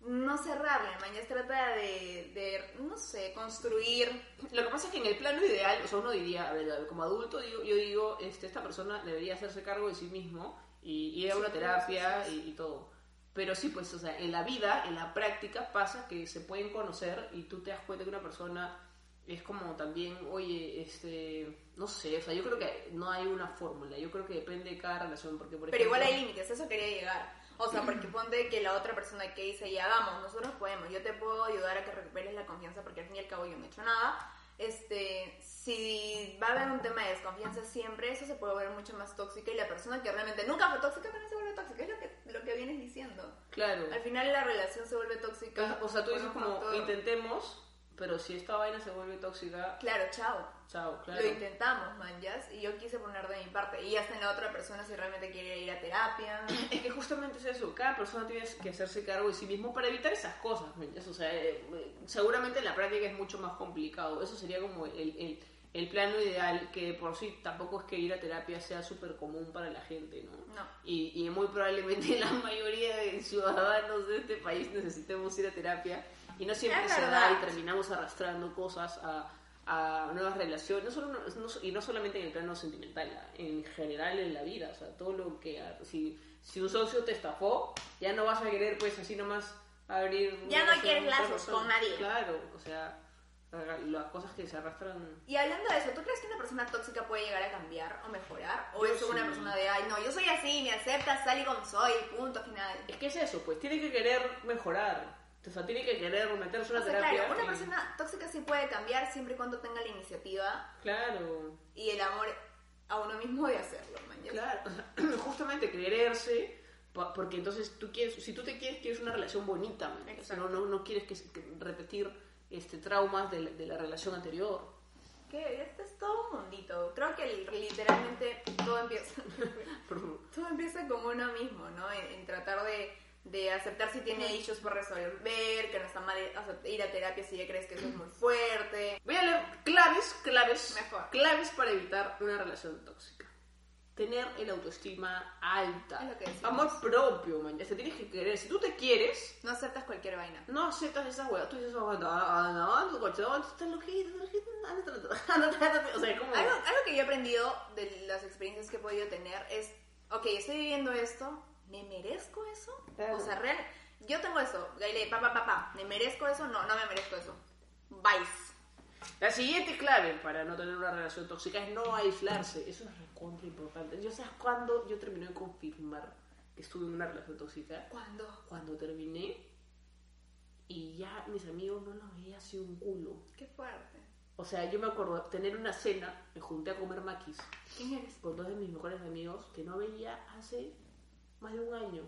No cerrarle, mañana trata de, de, no sé, construir Lo que pasa es que en el plano ideal, o sea, uno diría, a ver, como adulto, digo, yo digo, este, esta persona debería hacerse cargo de sí mismo y ir a una terapia. Y, y todo. Pero sí, pues, o sea, en la vida, en la práctica, pasa que se pueden conocer y tú te das cuenta que una persona es como también, oye, este, no sé, o sea, yo creo que no hay una fórmula, yo creo que depende de cada relación, porque por Pero igual ejemplo- hay límites, eso quería llegar. O sea, porque ponte que la otra persona que dice, ya vamos, nosotros podemos, yo te puedo ayudar a que recuperes la confianza porque al fin y al cabo yo no he hecho nada. Este, si va a haber un tema de desconfianza siempre, eso se puede volver mucho más tóxica y la persona que realmente nunca fue tóxica también se vuelve tóxica, es lo que, lo que vienes diciendo. Claro. Al final la relación se vuelve tóxica. O sea, tú dices como, factor- intentemos, pero si esta vaina se vuelve tóxica, Claro, chao. chao, claro. Lo intentamos, manjas, y yo quise poner de mi parte. Y ya está en la otra persona si realmente quiere ir a terapia. Es que justamente es eso, cada persona tiene que hacerse cargo de sí mismo para evitar esas cosas, ¿me entiendes? O sea, eh, eh, seguramente en la práctica es mucho más complicado. Eso sería como el, el, el plano ideal, que por sí tampoco es que ir a terapia sea súper común para la gente, ¿no? No. Y, y muy probablemente la mayoría de ciudadanos de este país necesitemos ir a terapia y no siempre Es se da y terminamos arrastrando cosas a, a nuevas relaciones, no solo, no- y no solamente en el plano sentimental, en general en la vida, o sea, todo lo que, si, si un socio te estafó, ya no vas a querer pues así nomás abrir... una Ya no quieres lazos con nadie. Claro, o sea, las cosas que se arrastran... Y hablando de eso, ¿tú crees que una persona tóxica puede llegar a cambiar o mejorar? ¿O Yo es una sí. persona de, ay, no, yo soy así, me aceptas tal y como soy, punto final? Es que es eso, pues tiene que querer mejorar, o sea, tiene que querer meterse en O una sea, terapia. claro, una y- persona tóxica sí puede cambiar siempre y cuando tenga la iniciativa Claro, y el amor a uno mismo de hacerlo, man. Claro, justamente quererse, porque entonces tú quieres, si tú te quieres, quieres una relación bonita, no, no, no quieres que, que repetir este traumas de la, de la relación anterior. Que este es todo un mundito. Creo que literalmente todo empieza, todo empieza como uno mismo, ¿no? En, en tratar de, de aceptar si tiene issues por resolver, que no está mal o ir a terapia si ya crees que eso es muy fuerte. Voy a leer claves, claves, Mejor. claves para evitar una relación tóxica. Tener el autoestima alta. Es lo que. Amor propio, man. ya Te tienes que querer. Si tú te quieres, No aceptas cualquier vaina. no aceptas esas huevas. Tú dices, no, no, no, no, estás ándate. O sea, como... Algo, algo que yo he aprendido de las experiencias que he podido tener es, ok, estoy viviendo esto, ¿me merezco eso? Claro. O sea, real, yo tengo eso, Gaile, pa, pa, pa, pa, ¿me merezco eso? No, no me merezco eso. Vice. La siguiente clave para no tener una relación tóxica es no aislarse. Eso es recontra importante. Yo sabes cuándo yo terminé de confirmar que estuve en una relación tóxica. ¿Cuándo? Cuando terminé y ya mis amigos no los veía así un culo. Qué fuerte. O sea, yo me acuerdo tener una cena, me junté a comer maquis ¿Quién eres? con dos de mis mejores amigos que no veía hace más de un año.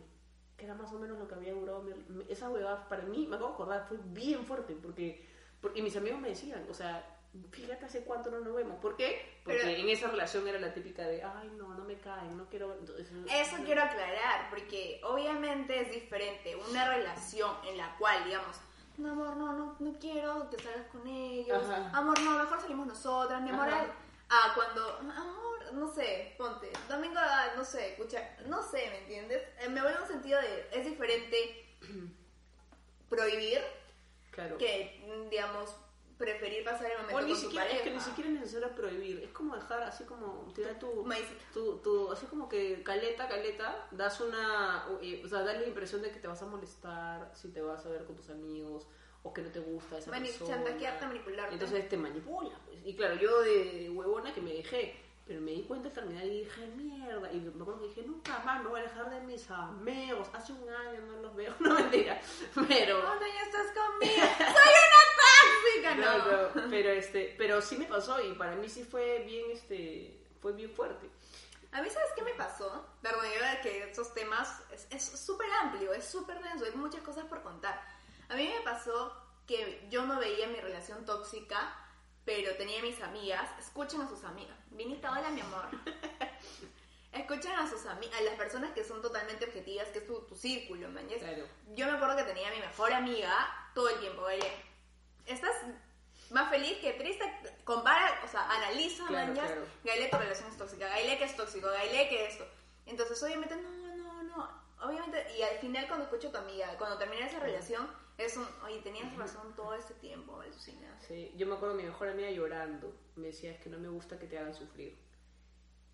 Que era más o menos lo que había durado. mi- Esa huevada para mí, me acabo de acordar, fue bien fuerte porque, porque mis amigos me decían, o sea, fíjate hace cuánto no nos vemos. ¿Por qué? Porque Pero- en esa relación era la típica de, ay, no, no me caen, no quiero. Entonces, Eso quiero aclarar, porque obviamente es diferente una relación en la cual, digamos, no, amor, no, no, no quiero que salgas con ellos, Ajá. amor, no, mejor salimos nosotras, mi amor, a cuando, amor, no sé, ponte, domingo, ah, no sé, escucha, no sé, ¿me entiendes? Eh, Me vuelve un sentido de, es diferente prohibir Claro. que, digamos, preferir pasar el momento O ni con tu siquiera, es pareja. que ni siquiera es necesario prohibir, es como dejar así como tirar tu, tu, tu- así como que caleta, caleta, das una, o eh, o sea, das la impresión de que te vas a molestar si te vas a ver con tus amigos o que no te gusta esa Mani- persona. manipularte. Entonces te manipula, pues. Y claro, yo de huevona que me dejé, pero me di cuenta al terminar y dije, mierda. Y me acuerdo que dije, nunca más me voy a dejar de mis amigos. Hace un año no los veo, no mentira. Pero. ¿Cuándo ya estás conmigo? ¡Soy una tóxica! No, No. pero este, pero sí me pasó y para mí sí fue bien, este, fue bien fuerte. A mí, ¿sabes qué me pasó? Perdón, yo que estos temas es es súper amplio, es súper denso, hay muchas cosas por contar. A mí me pasó que yo no veía mi relación tóxica, pero tenía mis amigas. Escuchen a sus amigas. Vinita, hola, mi amor. Escuchen a sus amigas, a las personas que son totalmente objetivas, que es tu, tu círculo, man. Claro. Yo me acuerdo que tenía a mi mejor amiga todo el tiempo, Gaile. Estás más feliz que triste, compara, o sea, analiza, Claro, man, ¿yes? claro. Gaile, tu relación es tóxica, Gaile que es tóxico, Gaile que esto. Entonces, obviamente, no, no, no. Obviamente, y al final cuando escucho a tu amiga, cuando termina esa relación, es un, oye, tenías razón todo este tiempo, alucinas. Sí, yo me acuerdo de mi mejor amiga llorando. Me decía, es que no me gusta que te hagan sufrir.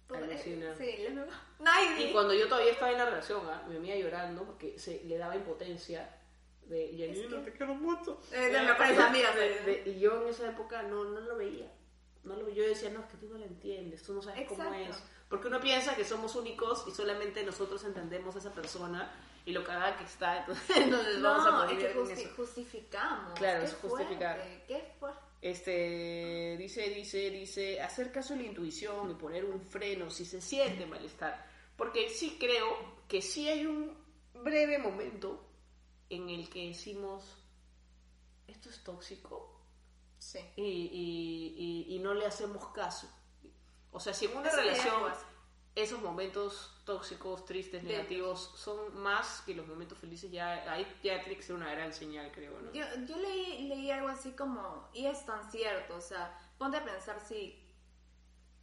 Alucina. Sí, les me Ay, Y cuando yo todavía estaba en la relación, ¿ah? mi amiga llorando porque se le daba impotencia de Janina, que- te quiero mucho. Eh, de mejores amigas, De- de- y yo en esa época no, no lo veía. No lo, yo decía, no, es que tú no lo entiendes, tú no sabes cómo Exacto. es. Porque uno piensa que somos únicos y solamente nosotros entendemos a esa persona y lo cagada que está, entonces, entonces vamos a No, poder es que vivir en justi- eso. justificamos. Claro, es justificar. fuerte, Qué fuerte. Este, dice, dice, dice, hacer caso a la intuición y poner un freno si se siente malestar. Porque sí creo que sí hay un breve momento en el que decimos, esto es tóxico Sí. y, y- y- y no le hacemos caso. O sea, si en una relación esos momentos tóxicos, tristes, negativos son más que los momentos felices, ya ahí ya tiene que ser una gran señal, creo, ¿no? Yo, yo leí, leí algo así como, y es tan cierto, o sea, ponte a pensar si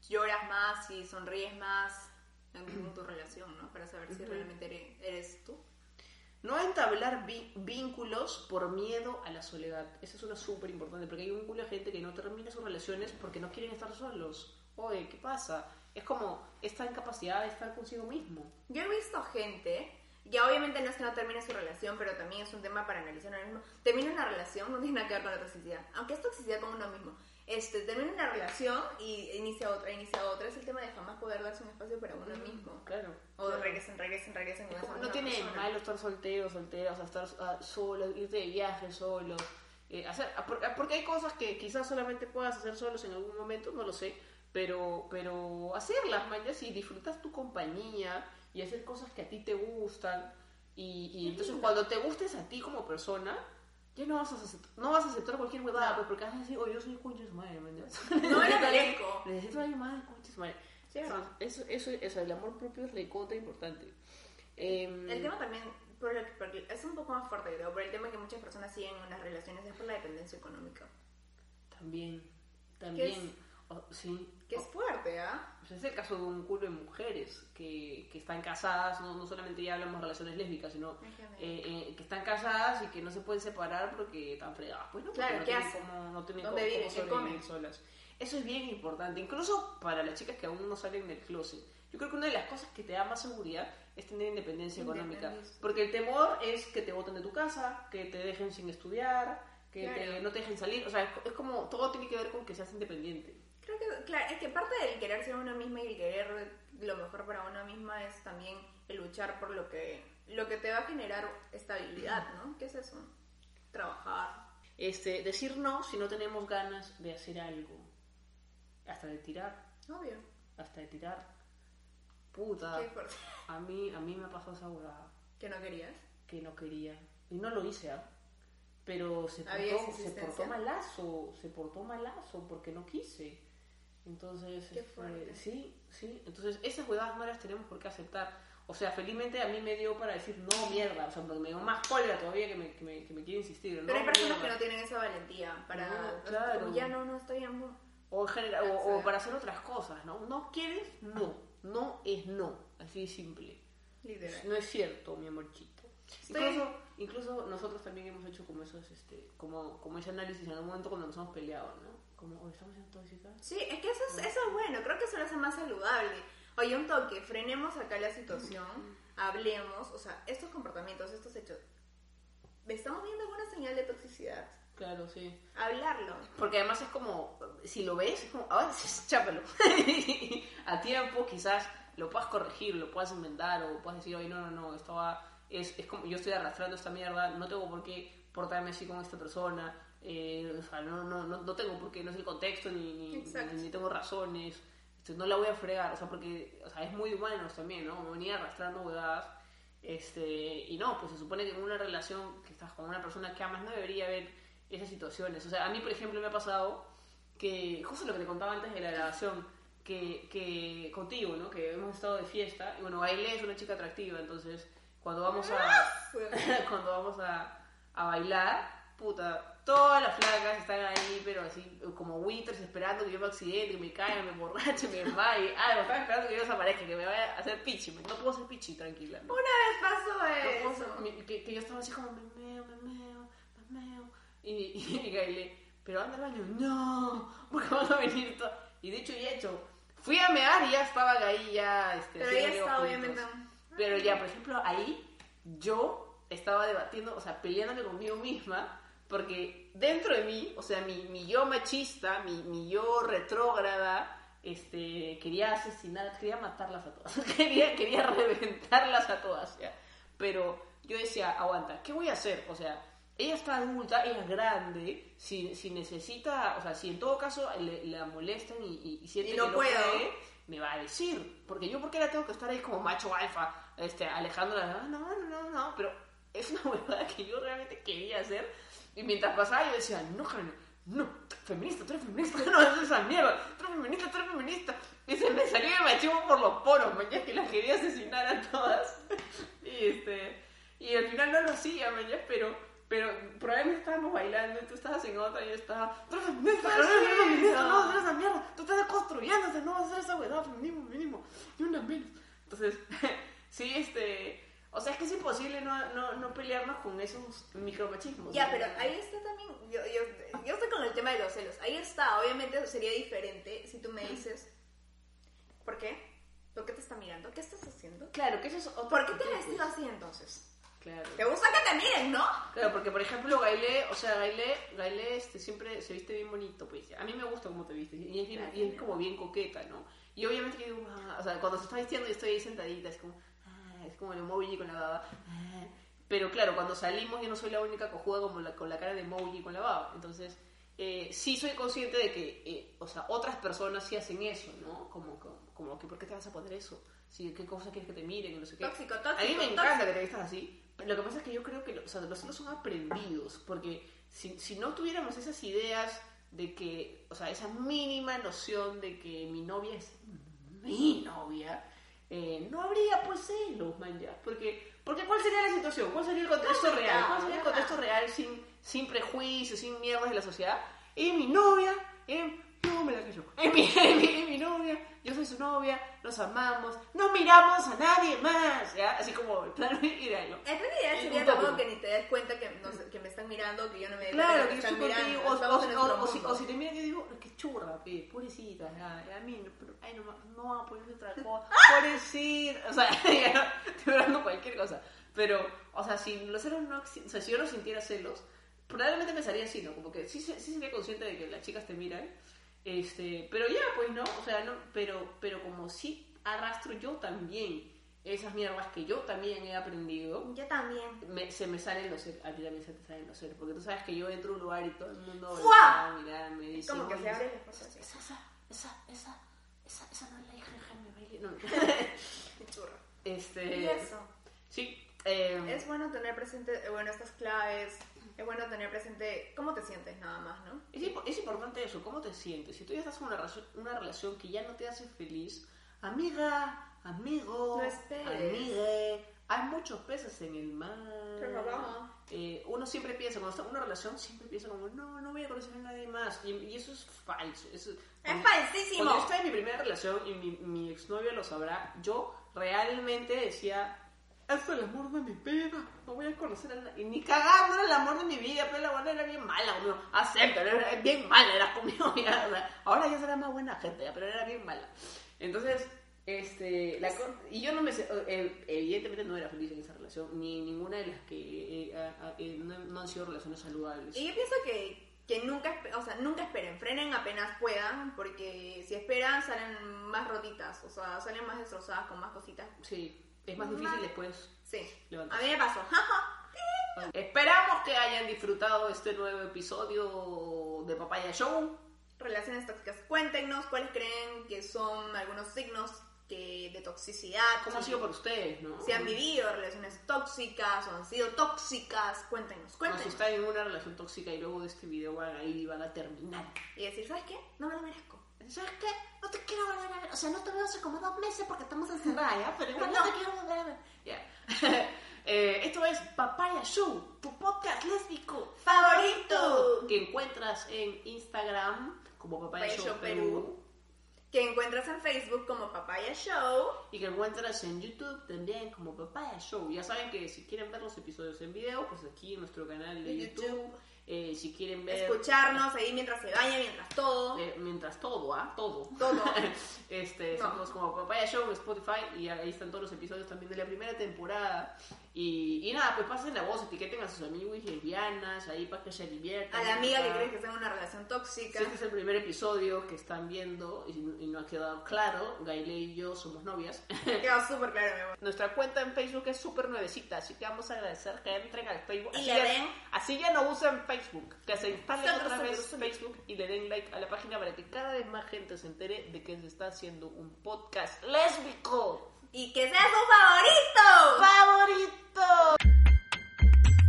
lloras más, si sonríes más en, tu relación, ¿no? Para saber si realmente eres, eres tú. No entablar vínculos por miedo a la soledad. Esa es una súper importante, porque hay un culo de gente que no termina sus relaciones porque no quieren estar solos. Oye, ¿qué pasa? Es como esta incapacidad de estar consigo mismo. Yo he visto gente, ya obviamente no es que no termine su relación, pero también es un tema para analizar ahora mismo. Termina una relación, no tiene nada que ver con la toxicidad, aunque es toxicidad con uno mismo. Este, termina una relación y inicia otra, inicia otra. Es el tema de jamás poder darse un espacio para uno mismo. Claro. O regresen, regresen, regresen. esa No tiene persona. malo estar soltero, soltera, o sea, estar ah, solo, irte de viaje solo. eh, hacer, ah, ah, porque hay cosas que quizás solamente puedas hacer solos en algún momento, no lo sé, pero, pero hacerlas, ya si disfrutas tu compañía y hacer cosas que a ti te gustan. Y, y entonces cuando te gustes a ti como persona, ya no vas a aceptar, no vas a aceptar cualquier huevada, No. pues, porque vas a decir, oh, yo soy concha de su madre. No me lo merezco. Necesito a alguien más de concha de su madre. Sí, Eso, eso, eso, eso, el amor propio es recontra importante. Em, El tema también, es un poco más fuerte, creo, por el tema que muchas personas siguen en las relaciones es por la dependencia económica. También, también, oh, sí. Que es fuerte, ¿ah? Pues es el caso de un culo de mujeres que, que están casadas, no, no solamente ya hablamos de relaciones lésbicas, sino eh, eh, que están casadas y que no se pueden separar porque están fregadas. Pues no, porque Claro, no ¿qué tienen cómo, no tienen ¿Dónde cómo- viven? cómo ¿Qué solas. Eso es bien importante, incluso para las chicas que aún no salen del closet. Yo creo que una de las cosas que te da más seguridad es tener independencia económica. Porque el temor es que te boten de tu casa, que te dejen sin estudiar, que Claro. te- no te dejen salir. O sea, es, es como todo tiene que ver con que seas independiente. Creo que, claro, es que parte del querer ser uno misma y el querer lo mejor para uno misma es también el luchar por lo que, lo que te va a generar estabilidad, ¿no? ¿Qué es eso? Trabajar. Este, decir no si no tenemos ganas de hacer algo. Hasta de tirar, Obvio. hasta de tirar. Puta, Qué fuerte. a mí, a mí me pasó esa huevada Que no querías. que no quería. Y no lo hice, ¿ah? Pero se portó, se portó malazo, se portó malazo porque no quise. Entonces, Qué este, sí, sí. Entonces, esas huevadas no las tenemos por qué aceptar. O sea, felizmente a mí me dio para decir no mierda. O sea, porque me dio más cólera todavía que me, que me, que me quiere insistir. Pero hay personas mierda. que no tienen esa valentía para... No, claro. como ya no, no estoy mood. O, en general, o, o para hacer otras cosas, ¿no? No quieres, no. No es no. Así de simple. Literal. No es cierto, mi amorchito. Estoy- Incluso, incluso nosotros también hemos hecho como esos, este, como, como ese análisis en algún momento cuando nos hemos peleado, ¿no? Como, "Oye, estamos siendo tóxicas. Sí, es que eso es, eso es bueno, creo que eso lo hace más saludable. Oye, un toque, frenemos acá la situación, hablemos, o sea, estos comportamientos, estos hechos, ¿estamos viendo alguna señal de toxicidad? Claro, sí. Hablarlo. Porque además es como, si lo ves, es como, sí, chápalo. a tiempo quizás lo puedas corregir, lo puedas inventar o puedas decir, oye, no, no, no, esto va, es, es como, yo estoy arrastrando esta mierda, no tengo por qué portarme así con esta persona, eh, o sea, no, no, no, no tengo por qué, no es el contexto, ni, ni, ni, tengo razones, este, no la voy a fregar, o sea, porque, o sea, es muy humano también, ¿no? Como venir arrastrando huevadas, este, y no, pues se supone que en una relación que estás con una persona que amas no debería haber esas situaciones. O sea, a mí, por ejemplo, me ha pasado que, justo lo que te contaba antes de la grabación, que, que contigo, ¿no? Que hemos estado de fiesta, y bueno, Aile es una chica atractiva, entonces cuando vamos a, cuando vamos a, a bailar, puta, todas las flacas están ahí, pero así, como winters, esperando que yo me accidente, que me caiga, me borrache, me desmaye, algo, están esperando que yo desaparezca, que me vaya a hacer pichi, no puedo hacer pichi, tranquila. ¿no? Una vez pasó No eso. mi- que, que yo estaba así como, me meo, me meo, me meo, y, y, y Gaile, pero anda al baño, no, porque van a venir todas. Y ya he hecho, fui a mear y ya estaban ahí, ya, este, Pero lío está obviamente... Pero ya, por ejemplo, ahí yo estaba debatiendo, o sea, peleándome conmigo misma, porque dentro de mí, o sea, mi, mi yo machista, mi, mi yo retrógrada, este, quería asesinar, quería matarlas a todas, quería, quería reventarlas a todas, ya. Pero yo decía, aguanta, ¿qué voy a hacer? O sea, ella está adulta, ella es grande, si, si necesita, o sea, si en todo caso le, la molestan y, y, y siente Y no que no puedo. puede, me va a decir. Porque yo, ¿por qué la tengo que estar ahí como macho alfa, este, alejándola? No, no, no, no, pero es una huevada que yo realmente quería hacer. Y mientras pasaba, yo decía, no, Jane, no, feminista, tú eres feminista, no haces esa mierda, tú eres feminista, tú eres feminista. Y se me salió de machismo por los poros, mañana que las quería asesinar a todas. Y este, y al final no lo hacía, mañana, pero, pero probablemente estábamos bailando y tú estabas en otra y yo estaba, tú eres feminista, tú eres feminista, no vas a hacer esa mierda, tú estás deconstruyéndote, no vas a hacer esa huevada, feminismo, feminismo, y una menos. Entonces, sí, este, o sea, es que es imposible no, no, no pelearnos con esos micromachismos. Ya, ¿no? pero ahí está también, yo, yo, yo estoy con el tema de los celos, ahí está, obviamente sería diferente si tú me dices, ¿por qué? ¿Por qué te está mirando? ¿Qué estás haciendo? Claro, que eso es otro ¿Por qué te vestido así entonces? Claro. ¿Te gusta que te miren, no? Claro, porque por ejemplo Gaile, o sea, Gaile, Gaile este, siempre se viste bien bonito, pues. A mí me gusta cómo te vistes y es, bien- y es como bien coqueta, ¿no? Y obviamente que digo, ah, o sea, cuando se está vistiendo yo estoy ahí sentadita, es como, es como el emoji con la baba. Pero claro, cuando salimos yo no soy la única cojuda como la, con la cara de emoji con la baba. Entonces, eh, sí soy consciente de que, eh, o sea, otras personas sí hacen eso, ¿no? Como, como, como que, ¿por qué te vas a poner eso? Sí, ¿Qué cosa quieres que te miren? No sé qué. Tóxico, A mí tóxico, me encanta tóxico. que te vistas así. Lo que pasa es que yo creo que o sea, los celos son aprendidos, porque si, si no tuviéramos esas ideas de que, o sea, esa mínima noción de que mi novia es mi novia, eh, no habría pues celos, man, ya. Porque, porque ¿cuál sería la situación? ¿Cuál sería el contexto real? ¿Cuál sería el contexto real sin, sin prejuicios, sin mierdas de la sociedad? Es mi novia, es, no me la callo. Es mi, es mi, es mi novia, yo soy su novia, nos amamos, no miramos a nadie más, ¿ya? Así como el plan ideal. En realidad Es sería como que ni te das cuenta que, que me están mirando, que yo no me Claro, que estoy están contigo, mirando. o, Estamos o- o- o si, o si te miran, yo digo, qué churra, pe, pobrecita, ya, ya, a mí, no, pero, ay, no, no va a ponerse otra cosa, pobrecita, o sea, ya, estoy hablando cualquier cosa, pero, o sea, si los celos no, o sea, si yo no sintiera celos, probablemente pensaría así, ¿no? Como que sí, sí sería consciente de que las chicas te miran, este, pero ya, pues, ¿no? O sea, no, pero, pero como sí arrastro yo también esas mierdas que yo también he aprendido, Yo también. me- se me salen los celos, a ti también se te salen los celos, porque tú sabes que yo entro a un lugar y todo el mundo ¡Fua! va a mirar, me dice, Como que se "Oye, abren las cosas así. esa, esa, esa, esa, esa, esa no es la hija de Jaime Bailey, no, churro. este, Y eso. sí, eh, Es bueno tener presente, eh, bueno, estas claves. Es bueno tener presente cómo te sientes nada más, ¿no? Es, impo- es importante eso, ¿cómo te sientes? Si tú ya estás en una, una relación que ya no te hace feliz, amiga, amigo, No amigue, hay muchos peces en el mar. Eh, uno siempre piensa, cuando está en una relación, siempre piensa como, no, no voy a conocer a nadie más. Y, y eso es falso. Eso, Es cuando- falsísimo. Cuando yo estaba en mi primera relación, y mi, mi exnovio lo sabrá, yo realmente decía, es el amor de mi vida. No voy a conocer a nadie. Ni cagando era el amor de mi vida, pero la buena era bien mala, conmigo. Acepto, era bien mala, era conmigo. ya, ahora ya será más buena gente, ya, pero era bien mala. Entonces, este, la y yo no me sé, eh, evidentemente no era feliz en esa relación, ni ninguna de las que eh, a- a- eh, no, no han sido relaciones saludables. Y yo pienso que, que nunca, o sea, nunca esperen, frenen apenas puedan, porque si esperan salen más rotitas, o sea, salen más destrozadas con más cositas. Sí, es más difícil después. Sí, a mí me pasó. Esperamos que hayan disfrutado este nuevo episodio de Papaya Show. Relaciones tóxicas, cuéntenos cuáles creen que son algunos signos que, de toxicidad. ¿Cómo ha si- sido para ustedes, no? Si han vivido relaciones tóxicas o han sido tóxicas, cuéntenos, No, si cuéntenos. están en una relación tóxica y luego de este video van a ir y van a terminar. Y decir, ¿sabes qué? No me lo merezco. ¿Sabes qué? No te quiero volver a ver. O sea, no te veo hace como dos meses porque estamos encerradas, ¿ya? Pero igual no te quiero volver a ver. Ya. Eh, esto es Papaya Show, tu podcast lésbico ¡Favorito! que encuentras en Instagram como Papaya, Papaya Show, Perú. Perú. Que encuentras en Facebook como Papaya Show. y que encuentras en YouTube también como Papaya Show. Ya saben que si quieren ver los episodios en video, pues aquí en nuestro canal de YouTube. YouTube. Eh, si quieren ver Escucharnos ahí mientras se baña, mientras todo. eh, mientras todo, ¿ah? Todo. Todo. este, No. somos como Papaya Show en Spotify y ahí están todos los episodios también de la primera temporada. Y, y nada, pues pasen la voz, etiqueten a sus amigos y lesbianas ahí para que se diviertan. A la amiga que Ah. cree que está en una relación tóxica. Si este es el primer episodio que están viendo y, y no ha quedado claro, Gaile y yo somos novias. Quedó súper claro, mi amor. Nuestra cuenta en Facebook es súper nuevecita, así que vamos a agradecer que entren al Facebook. Y Así, le ya, den- así ya no usan Facebook, que se instalen otra vez. Facebook y le den like a la página para que cada vez más gente se entere de que se está haciendo un podcast lésbico Y que sea su favorito. favorito.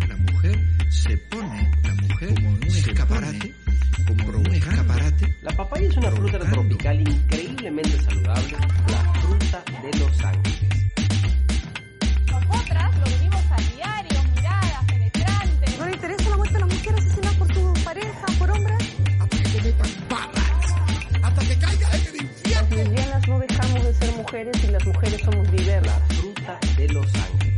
La mujer se pone, la mujer como un escaparate, como un escaparate. La papaya es una fruta Provocando. tropical increíblemente saludable, la fruta de Los Ángeles. Nosotras lo mujeres y las mujeres somos diversas. La fruta de los ángeles.